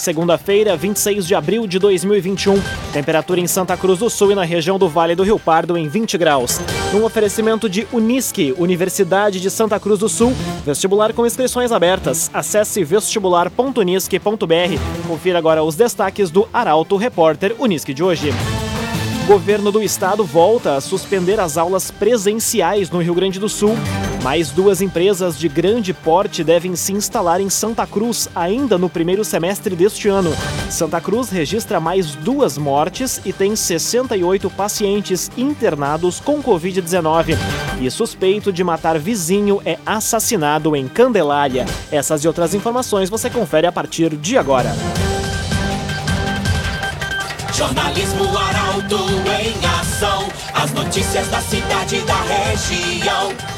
segunda-feira, 26 de abril de 2021. Temperatura em Santa Cruz do Sul e na região do Vale do Rio Pardo em 20 graus. Num oferecimento de Unisque, Universidade de Santa Cruz do Sul, vestibular com inscrições abertas. Acesse vestibular.unisque.br. Confira agora os destaques do Arauto Repórter Unisque de hoje. Governo do Estado volta a suspender as aulas presenciais no Rio Grande do Sul. Mais duas empresas de grande porte devem se instalar em Santa Cruz ainda no primeiro semestre deste ano. Santa Cruz registra mais duas mortes e tem 68 pacientes internados com Covid-19. E suspeito de matar vizinho é assassinado em Candelária. Essas e outras informações você confere a partir de agora. Jornalismo Arauto em ação. As notícias da cidade e da região.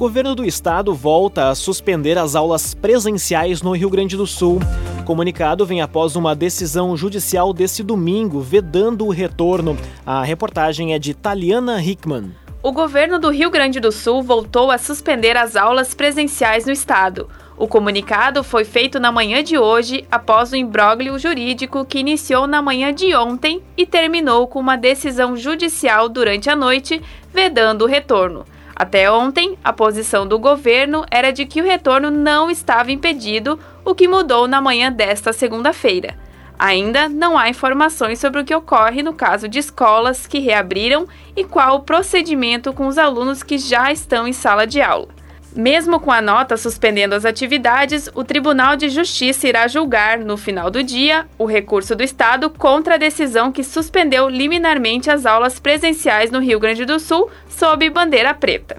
Governo do Estado volta a suspender as aulas presenciais no Rio Grande do Sul. O comunicado vem após uma decisão judicial desse domingo vedando o retorno. A reportagem é de Taliana Hickman. O governo do Rio Grande do Sul voltou a suspender as aulas presenciais no estado. O comunicado foi feito na manhã de hoje, após o imbróglio jurídico que iniciou na manhã de ontem e terminou com uma decisão judicial durante a noite, vedando o retorno. Até ontem, a posição do governo era de que o retorno não estava impedido, o que mudou na manhã desta segunda-feira. Ainda não há informações sobre o que ocorre no caso de escolas que reabriram e qual o procedimento com os alunos que já estão em sala de aula. Mesmo com a nota suspendendo as atividades, o Tribunal de Justiça irá julgar, no final do dia, o recurso do Estado contra a decisão que suspendeu liminarmente as aulas presenciais no Rio Grande do Sul sob bandeira preta.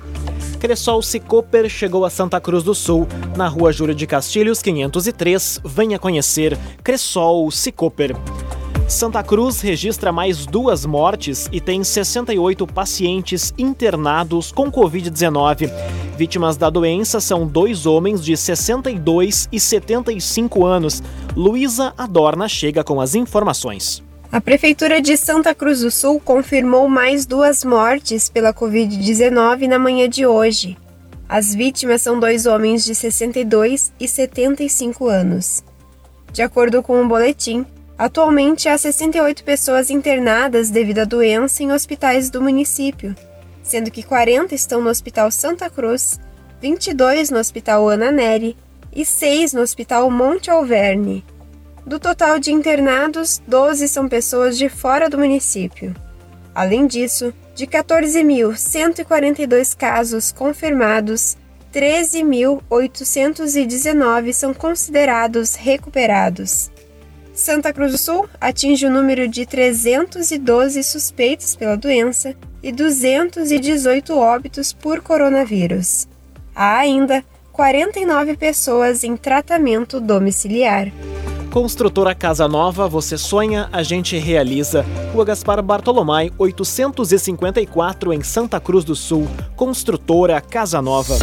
Cressol Cicoper chegou a Santa Cruz do Sul, na rua Júlio de Castilhos, 503. Venha conhecer Cressol Cicoper. Santa Cruz registra mais duas mortes e tem 68 pacientes internados com Covid-19. Vítimas da doença são dois homens de 62 e 75 anos. Luísa Adorna chega com as informações. A Prefeitura de Santa Cruz do Sul confirmou mais duas mortes pela Covid-19 na manhã de hoje. As vítimas são dois homens de 62 e 75 anos. De acordo com o um boletim, Atualmente há 68 pessoas internadas devido à doença em hospitais do município, sendo que 40 estão no Hospital Santa Cruz, 22 no Hospital Ana Neri e 6 no Hospital Monte Alverne. Do total de internados, 12 são pessoas de fora do município. Além disso, de 14.142 casos confirmados, 13.819 são considerados recuperados. Santa Cruz do Sul atinge o número de 312 suspeitos pela doença e 218 óbitos por coronavírus. Há ainda 49 pessoas em tratamento domiciliar. Construtora Casa Nova, você sonha, a gente realiza. Rua Gaspar Bartolomai, 854 em Santa Cruz do Sul. Construtora Casa Nova.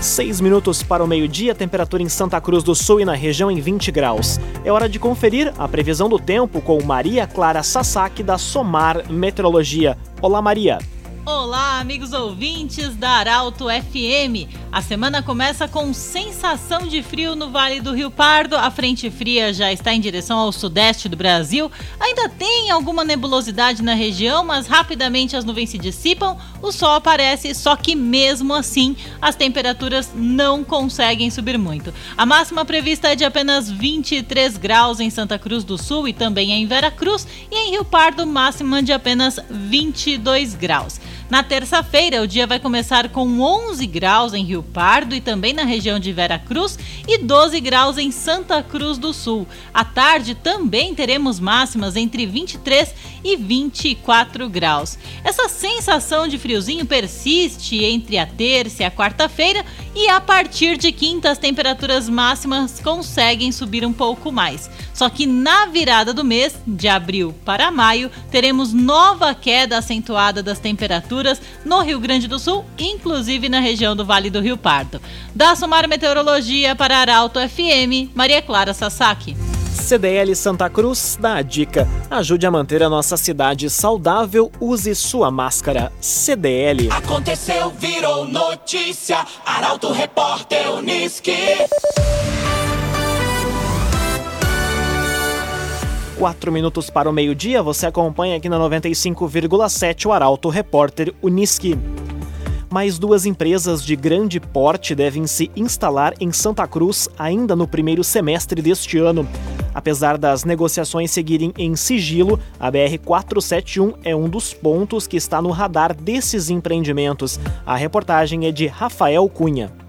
Seis minutos para o meio-dia, temperatura em Santa Cruz do Sul e na região em 20 graus. É hora de conferir a previsão do tempo com Maria Clara Sasaki da Somar Meteorologia. Olá, Maria. Olá, amigos ouvintes da Arauto FM. A semana começa com sensação de frio no Vale do Rio Pardo. A frente fria já está em direção ao sudeste do Brasil. Ainda tem alguma nebulosidade na região, mas rapidamente as nuvens se dissipam, o sol aparece, só que mesmo assim as temperaturas não conseguem subir muito. A máxima prevista é de apenas 23 graus em Santa Cruz do Sul e também em Vera Cruz, e em Rio Pardo, máxima de apenas 22 graus. Na terça-feira, o dia vai começar com 11 graus em Rio Pardo e também na região de Vera Cruz e 12 graus em Santa Cruz do Sul. À tarde também teremos máximas entre 23 e 24 graus. Essa sensação de friozinho persiste entre a terça e a quarta-feira e a partir de quinta as temperaturas máximas conseguem subir um pouco mais. Só que na virada do mês, de abril para maio, teremos nova queda acentuada das temperaturas no Rio Grande do Sul, inclusive na região do Vale do Rio Pardo. Da Sumar Meteorologia para Arauto FM, Maria Clara Sasaki. CDL Santa Cruz dá a dica: ajude a manter a nossa cidade saudável, use sua máscara. CDL. Aconteceu, virou notícia. Arauto Repórter Uniski. Quatro minutos para o meio-dia, você acompanha aqui na 95,7 o Arauto Repórter Uniski mais duas empresas de grande porte devem se instalar em Santa Cruz ainda no primeiro semestre deste ano. Apesar das negociações seguirem em sigilo, a BR-471 é um dos pontos que está no radar desses empreendimentos. A reportagem é de Rafael Cunha.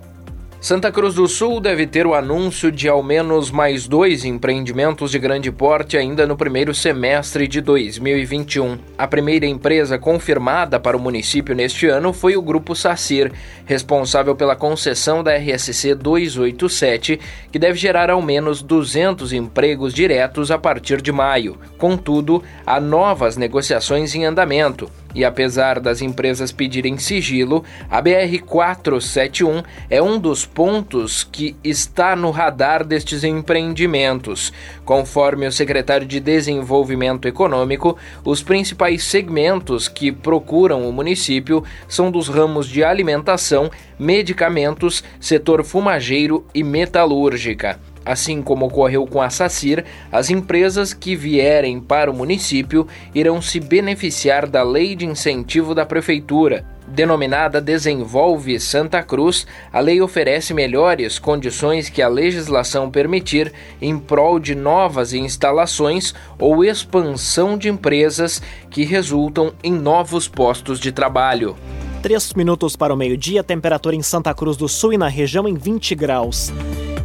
Santa Cruz do Sul deve ter o anúncio de ao menos mais dois empreendimentos de grande porte ainda no primeiro semestre de 2021. A primeira empresa confirmada para o município neste ano foi o Grupo Sacir, responsável pela concessão da RSC 287, que deve gerar ao menos 200 empregos diretos a partir de maio. Contudo, há novas negociações em andamento e apesar das empresas pedirem sigilo, a BR-471 é um dos pontos que está no radar destes empreendimentos. Conforme o secretário de Desenvolvimento Econômico, os principais segmentos que procuram o município são dos ramos de alimentação, medicamentos, setor fumageiro e metalúrgica. Assim como ocorreu com a SACIR, as empresas que vierem para o município irão se beneficiar da lei de incentivo da Prefeitura. Denominada Desenvolve Santa Cruz, a lei oferece melhores condições que a legislação permitir em prol de novas instalações ou expansão de empresas que resultam em novos postos de trabalho. Três minutos para o meio-dia, temperatura em Santa Cruz do Sul e na região em 20 graus.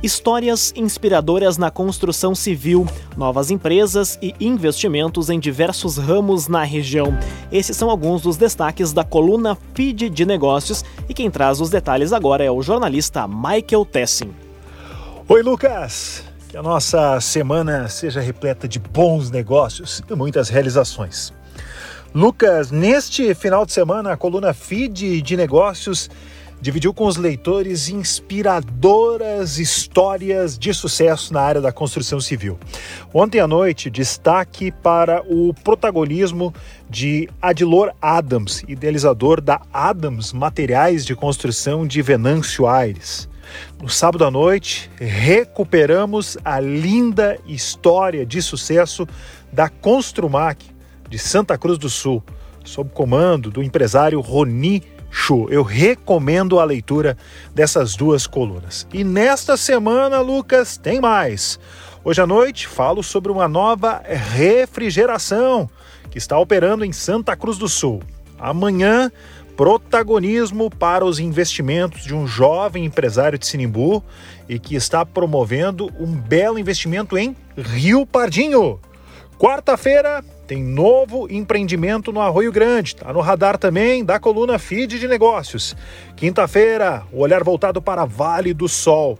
Histórias inspiradoras na construção civil, novas empresas e investimentos em diversos ramos na região. Esses são alguns dos destaques da coluna Feed de Negócios e quem traz os detalhes agora é o jornalista Michael Tessin. Oi, Lucas! Que a nossa semana seja repleta de bons negócios e muitas realizações. Lucas, neste final de semana, a coluna Feed de Negócios dividiu com os leitores inspiradoras histórias de sucesso na área da construção civil. Ontem à noite, destaque para o protagonismo de Adilor Adams, idealizador da Adams Materiais de Construção de Venâncio Aires. No sábado à noite, recuperamos a linda história de sucesso da Construmac de Santa Cruz do Sul, sob comando do empresário Roni Show. Eu recomendo a leitura dessas duas colunas. E nesta semana, Lucas, tem mais. Hoje à noite falo sobre uma nova refrigeração que está operando em Santa Cruz do Sul. Amanhã, protagonismo para os investimentos de um jovem empresário de Sinimbu e que está promovendo um belo investimento em Rio Pardinho. Quarta-feira, tem novo empreendimento no Arroio Grande, está no radar também da coluna Feed de Negócios. Quinta-feira, o olhar voltado para Vale do Sol.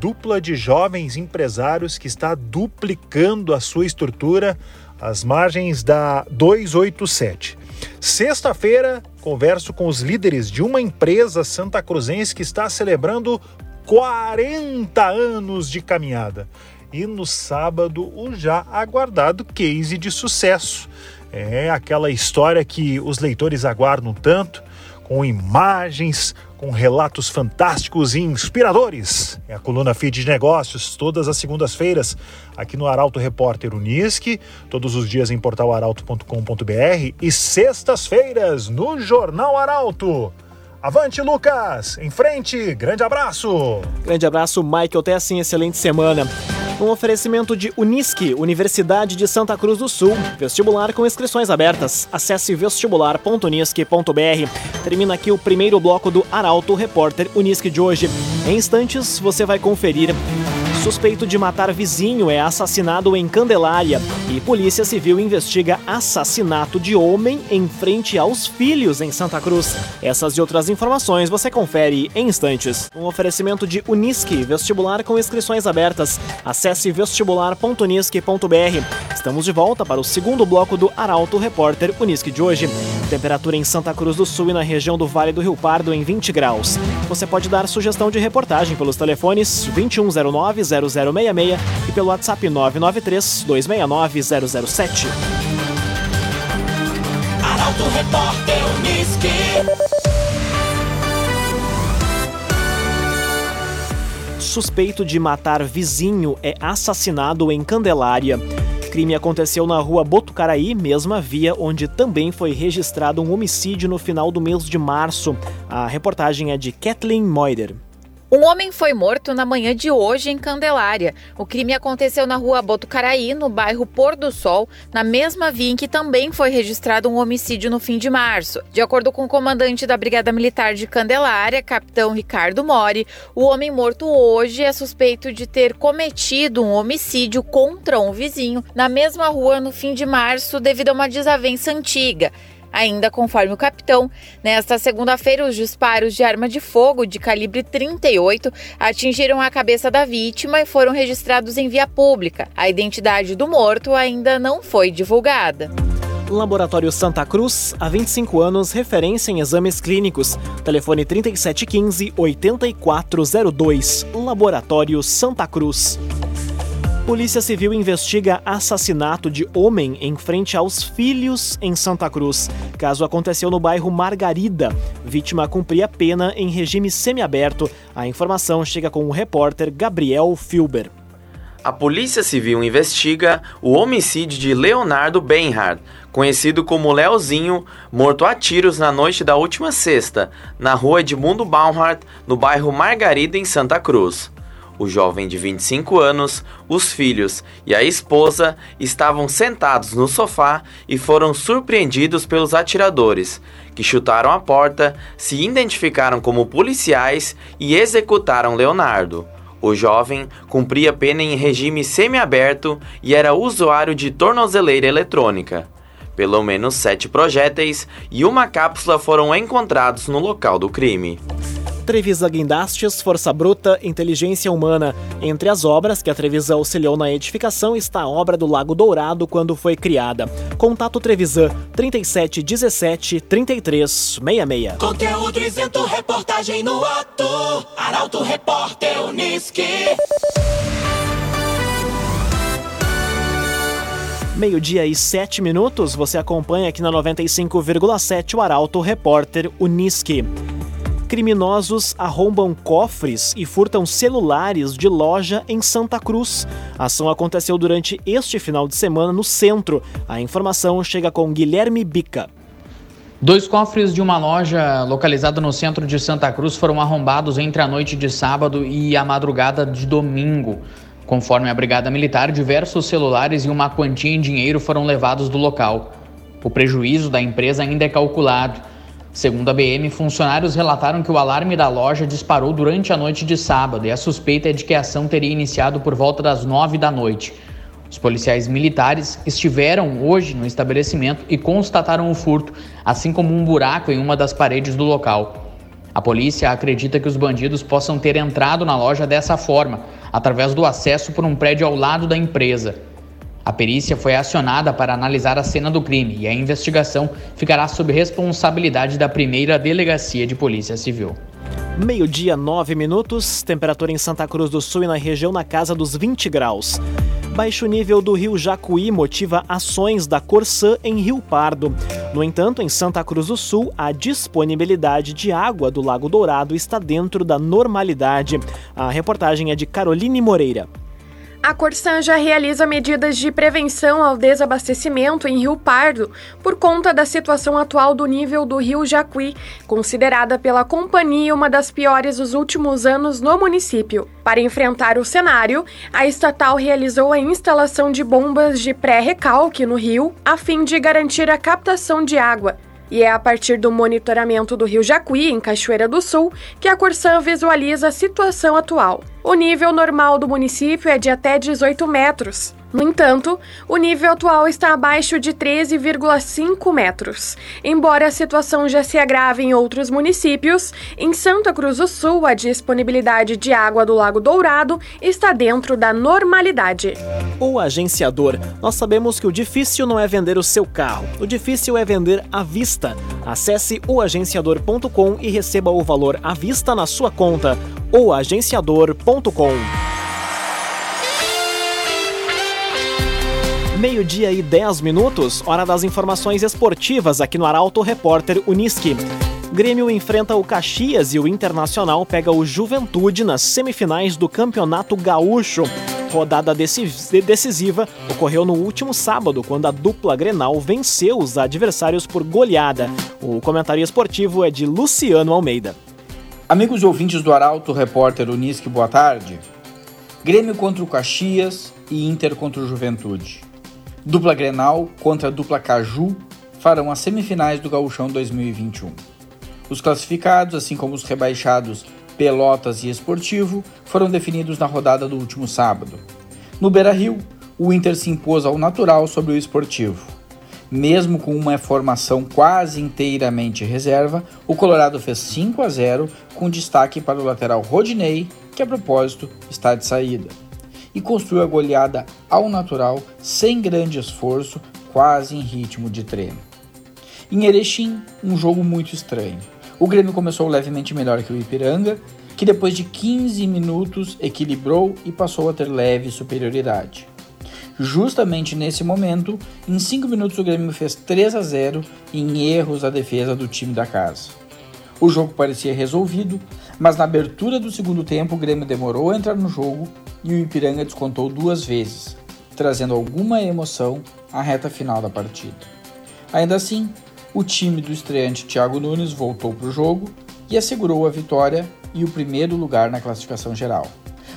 Dupla de jovens empresários que está duplicando a sua estrutura às margens da 287. Sexta-feira, converso com os líderes de uma empresa santa cruzense que está celebrando 40 anos de caminhada e no sábado o já aguardado case de sucesso. É aquela história que os leitores aguardam tanto, com imagens, com relatos fantásticos e inspiradores. É a coluna Feed de Negócios, todas as segundas-feiras, aqui no Arauto Repórter Unisque, todos os dias em portalaralto.com.br e sextas-feiras no Jornal Arauto. Avante, Lucas! Em frente! Grande abraço! Grande abraço, Michael. Até assim, excelente semana. Um oferecimento de Unisque, Universidade de Santa Cruz do Sul. Vestibular com inscrições abertas. Acesse vestibular.unisque.br. Termina aqui o primeiro bloco do Arauto Repórter Unisque de hoje. Em instantes, você vai conferir Suspeito de matar vizinho é assassinado em Candelária e Polícia Civil investiga assassinato de homem em frente aos filhos em Santa Cruz. Essas e outras informações você confere em instantes. Um oferecimento de Unisque, vestibular com inscrições abertas. Acesse vestibular.unisque.br. Estamos de volta para o segundo bloco do Arauto Repórter Unisque de hoje. Temperatura em Santa Cruz do Sul e na região do Vale do Rio Pardo em 20 graus. Você pode dar sugestão de reportagem pelos telefones 2109-0066 e pelo WhatsApp 993-269-007. Arauto Repórter Unisque. Suspeito de matar vizinho é assassinado em Candelária. Crime aconteceu na rua Botucaraí, mesma via onde também foi registrado um homicídio no final do mês de março. A reportagem é de Kathleen Moider. Um homem foi morto na manhã de hoje em Candelária. O crime aconteceu na rua Botucaraí, no bairro Pôr do Sol, na mesma via em que também foi registrado um homicídio no fim de março. De acordo com o comandante da Brigada Militar de Candelária, capitão Ricardo Mori, o homem morto hoje é suspeito de ter cometido um homicídio contra um vizinho na mesma rua no fim de março devido a uma desavença antiga. Ainda conforme o capitão, nesta segunda-feira, os disparos de arma de fogo de calibre 38 atingiram a cabeça da vítima e foram registrados em via pública. A identidade do morto ainda não foi divulgada. Laboratório Santa Cruz, há 25 anos, referência em exames clínicos. Telefone 3715-8402. Laboratório Santa Cruz. Polícia Civil investiga assassinato de homem em frente aos filhos em Santa Cruz. Caso aconteceu no bairro Margarida. Vítima cumpria pena em regime semiaberto. A informação chega com o repórter Gabriel Filber. A Polícia Civil investiga o homicídio de Leonardo Benhard, conhecido como Leozinho, morto a tiros na noite da última sexta, na rua Edmundo Baumhart, no bairro Margarida, em Santa Cruz. O jovem de 25 anos, os filhos e a esposa estavam sentados no sofá e foram surpreendidos pelos atiradores, que chutaram a porta, se identificaram como policiais e executaram Leonardo. O jovem cumpria pena em regime semiaberto e era usuário de tornozeleira eletrônica. Pelo menos sete projéteis e uma cápsula foram encontrados no local do crime. Trevisa Guindastes, Força Bruta, Inteligência Humana. Entre as obras que a Trevisa auxiliou na edificação está a obra do Lago Dourado quando foi criada. Contato Trevisan 37 17 33 66. Conteúdo isento, reportagem no ato. Arauto Repórter Unisque. Meio-dia e sete minutos, você acompanha aqui na 95,7 o Arauto Repórter Unisque. Criminosos arrombam cofres e furtam celulares de loja em Santa Cruz. A ação aconteceu durante este final de semana no centro. A informação chega com Guilherme Bica. Dois cofres de uma loja localizada no centro de Santa Cruz foram arrombados entre a noite de sábado e a madrugada de domingo. Conforme a Brigada Militar, diversos celulares e uma quantia em dinheiro foram levados do local. O prejuízo da empresa ainda é calculado. Segundo a BM, funcionários relataram que o alarme da loja disparou durante a noite de sábado e a suspeita é de que a ação teria iniciado por volta das nove da noite. Os policiais militares estiveram hoje no estabelecimento e constataram o furto, assim como um buraco em uma das paredes do local. A polícia acredita que os bandidos possam ter entrado na loja dessa forma, através do acesso por um prédio ao lado da empresa. A perícia foi acionada para analisar a cena do crime e a investigação ficará sob responsabilidade da primeira delegacia de Polícia Civil. Meio-dia, nove minutos, temperatura em Santa Cruz do Sul e na região na casa dos 20 graus. Baixo nível do rio Jacuí motiva ações da Corsã em Rio Pardo. No entanto, em Santa Cruz do Sul, a disponibilidade de água do Lago Dourado está dentro da normalidade. A reportagem é de Caroline Moreira. A Corsan já realiza medidas de prevenção ao desabastecimento em Rio Pardo por conta da situação atual do nível do rio Jacuí, considerada pela companhia uma das piores dos últimos anos no município. Para enfrentar o cenário, a estatal realizou a instalação de bombas de pré-recalque no rio, a fim de garantir a captação de água E é a partir do monitoramento do rio Jacuí, em Cachoeira do Sul, que a Corsan visualiza a situação atual. O nível normal do município é de até 18 metros. No entanto, o nível atual está abaixo de 13,5 metros. Embora a situação já se agrave em outros municípios, em Santa Cruz do Sul a disponibilidade de água do Lago Dourado está dentro da normalidade. O agenciador. Nós sabemos que o difícil não é vender o seu carro, o difícil é vender à vista. Acesse oagenciador.com e receba o valor à vista na sua conta. oagenciador.com Meio-dia e 10 minutos, hora das informações esportivas aqui no Arauto Repórter Uniski. Grêmio enfrenta o Caxias e o Internacional pega o Juventude nas semifinais do Campeonato Gaúcho. Rodada decisiva ocorreu no último sábado, quando a dupla Grenal venceu os adversários por goleada. O comentário esportivo é de Luciano Almeida. Amigos e ouvintes do Arauto Repórter Uniski, boa tarde. Grêmio contra o Caxias e Inter contra o Juventude. Dupla Grenal contra dupla Caju farão as semifinais do Gauchão 2021. Os classificados, assim como os rebaixados Pelotas e Esportivo, foram definidos na rodada do último sábado. No Beira-Rio, o Inter se impôs ao natural sobre o Esportivo. Mesmo com uma formação quase inteiramente reserva, o Colorado fez 5 a 0 com destaque para o lateral Rodinei, que a propósito está de saída e construiu a goleada ao natural, sem grande esforço, quase em ritmo de treino. Em Erechim, um jogo muito estranho. O Grêmio começou levemente melhor que o Ipiranga, que depois de 15 minutos equilibrou e passou a ter leve superioridade. Justamente nesse momento, em 5 minutos o Grêmio fez 3 a 0 em erros da defesa do time da casa. O jogo parecia resolvido, mas na abertura do segundo tempo o Grêmio demorou a entrar no jogo e o Ipiranga descontou duas vezes, trazendo alguma emoção à reta final da partida. Ainda assim, o time do estreante Thiago Nunes voltou para o jogo e assegurou a vitória e o primeiro lugar na classificação geral.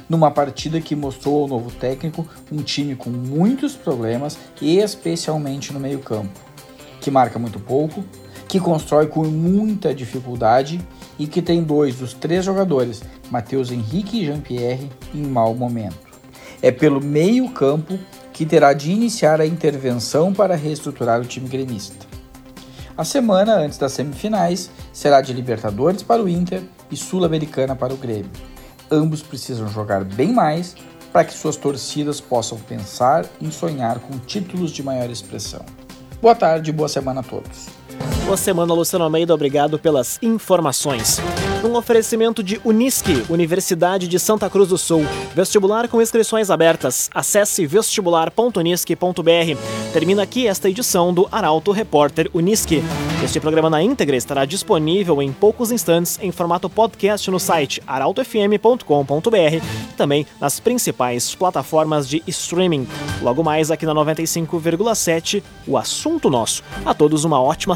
Numa partida que mostrou ao novo técnico um time com muitos problemas, especialmente no meio-campo, que marca muito pouco, que constrói com muita dificuldade e que tem dois dos três jogadores, Matheus Henrique e Jean-Pierre, em mau momento. É pelo meio-campo que terá de iniciar a intervenção para reestruturar o time gremista. A semana antes das semifinais será de Libertadores para o Inter e Sul-Americana para o Grêmio. Ambos precisam jogar bem mais para que suas torcidas possam pensar em sonhar com títulos de maior expressão. Boa tarde e boa semana a todos. Boa semana, Luciano Almeida. Obrigado pelas informações. Um oferecimento de Unisque, Universidade de Santa Cruz do Sul. Vestibular com inscrições abertas. Acesse vestibular.unisque.br. Termina aqui esta edição do Arauto Repórter Unisque. Este programa na íntegra estará disponível em poucos instantes em formato podcast no site arautofm.com.br e também nas principais plataformas de streaming. Logo mais aqui na 95,7, o assunto nosso. A todos uma ótima